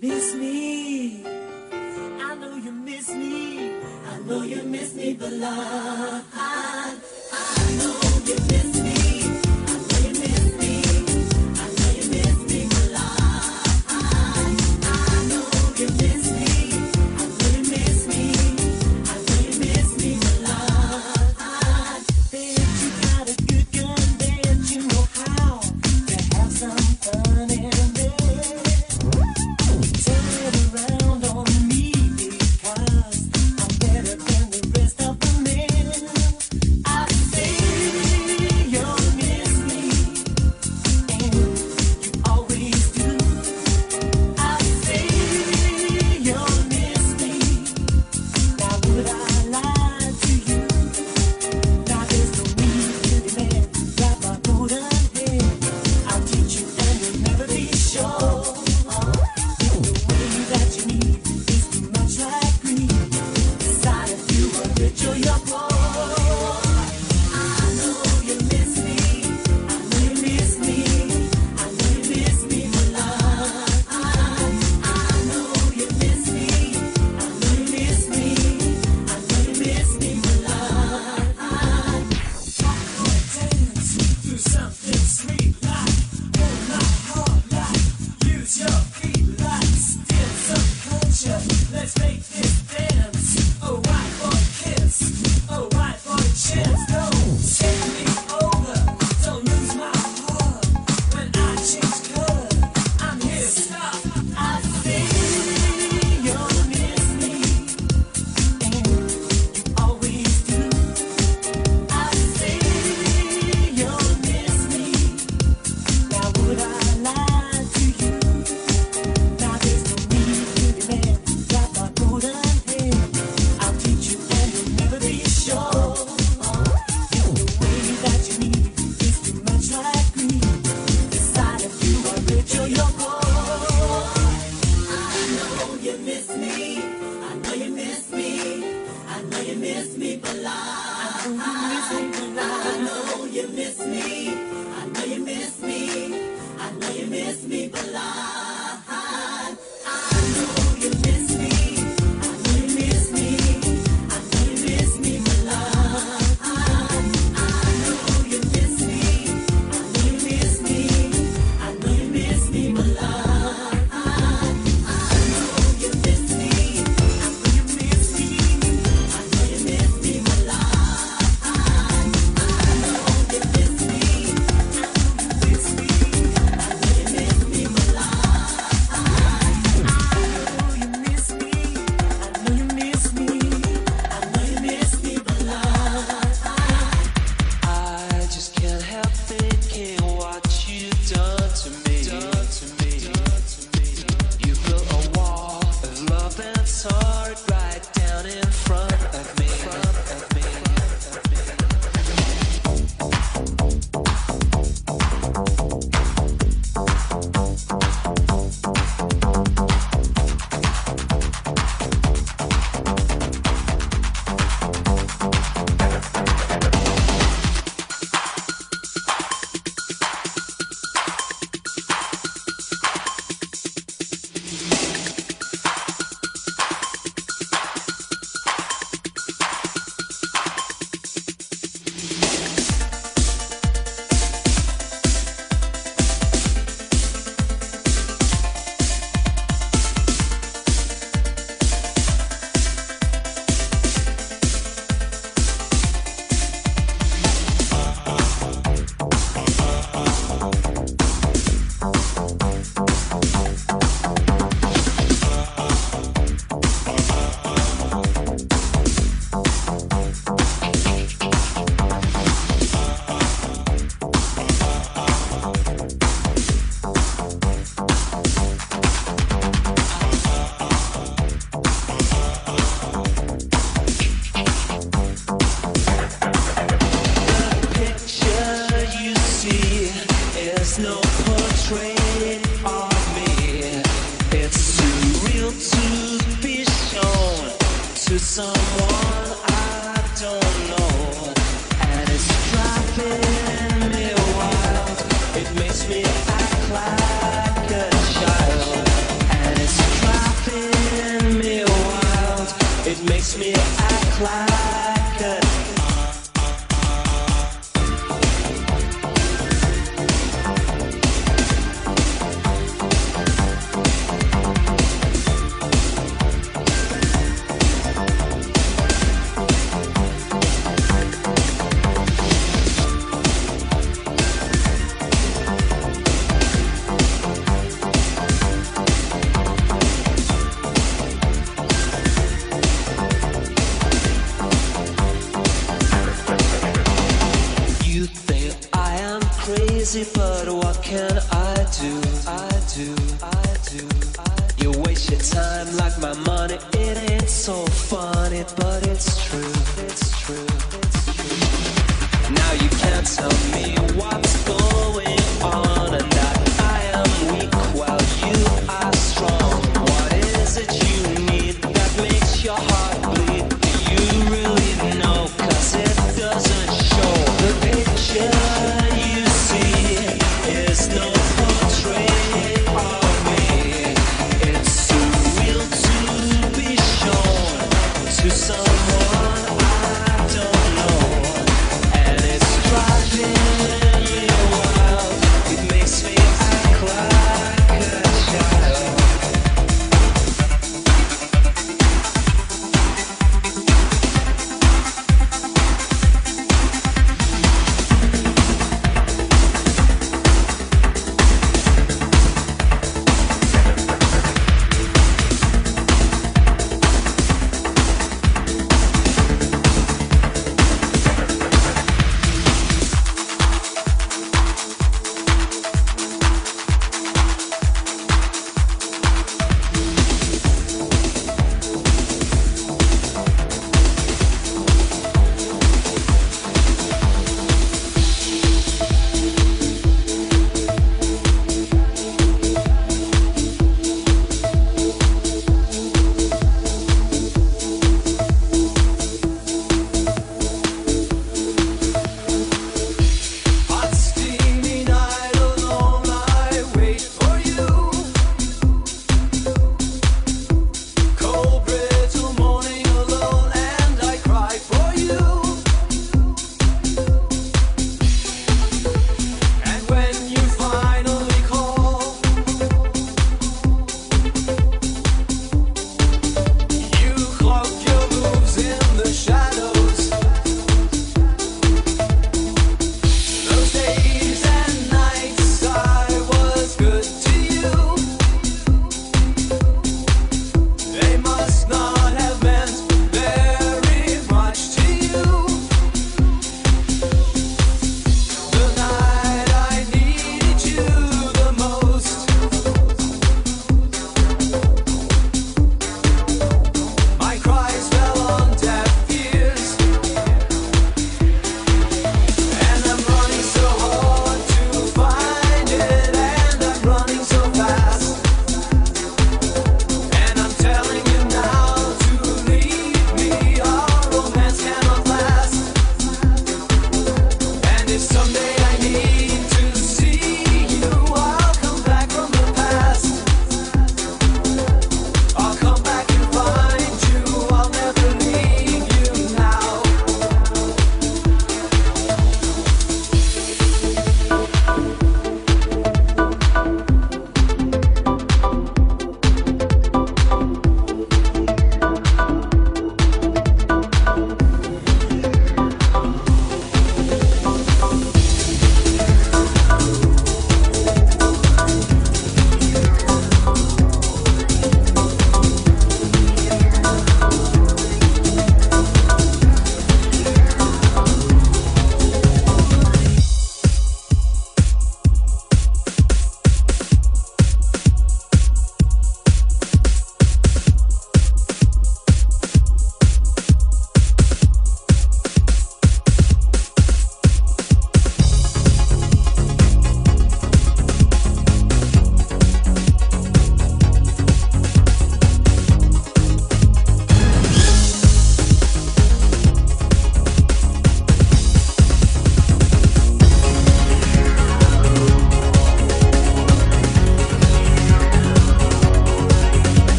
Miss me, I know you miss me, I know you miss me, but love,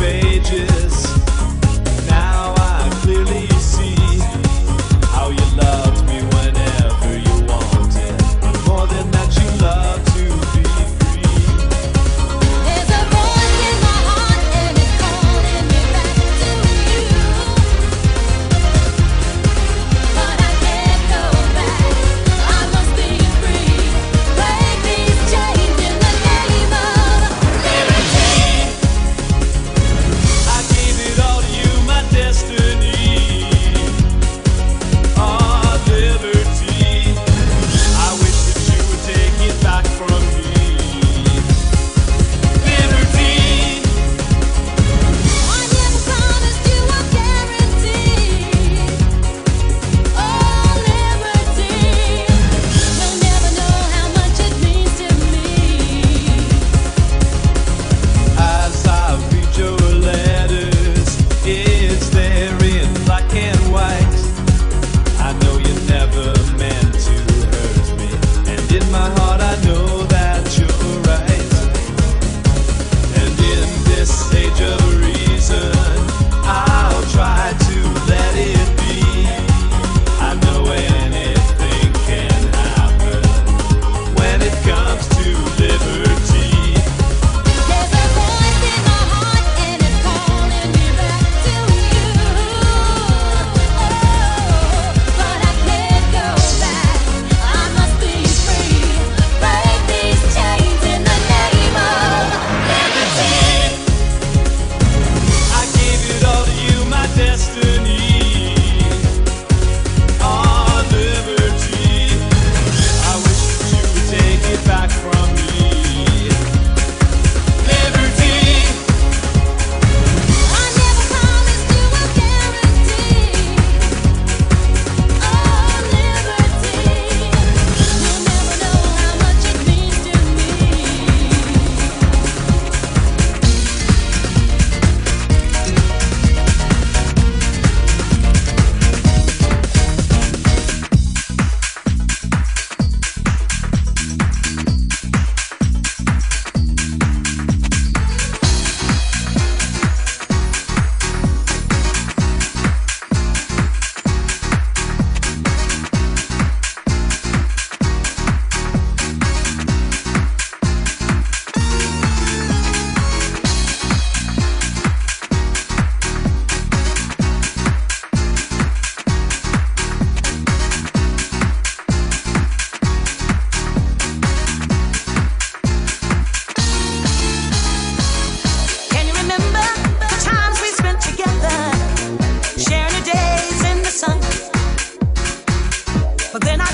baby.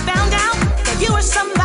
found out that you were somebody.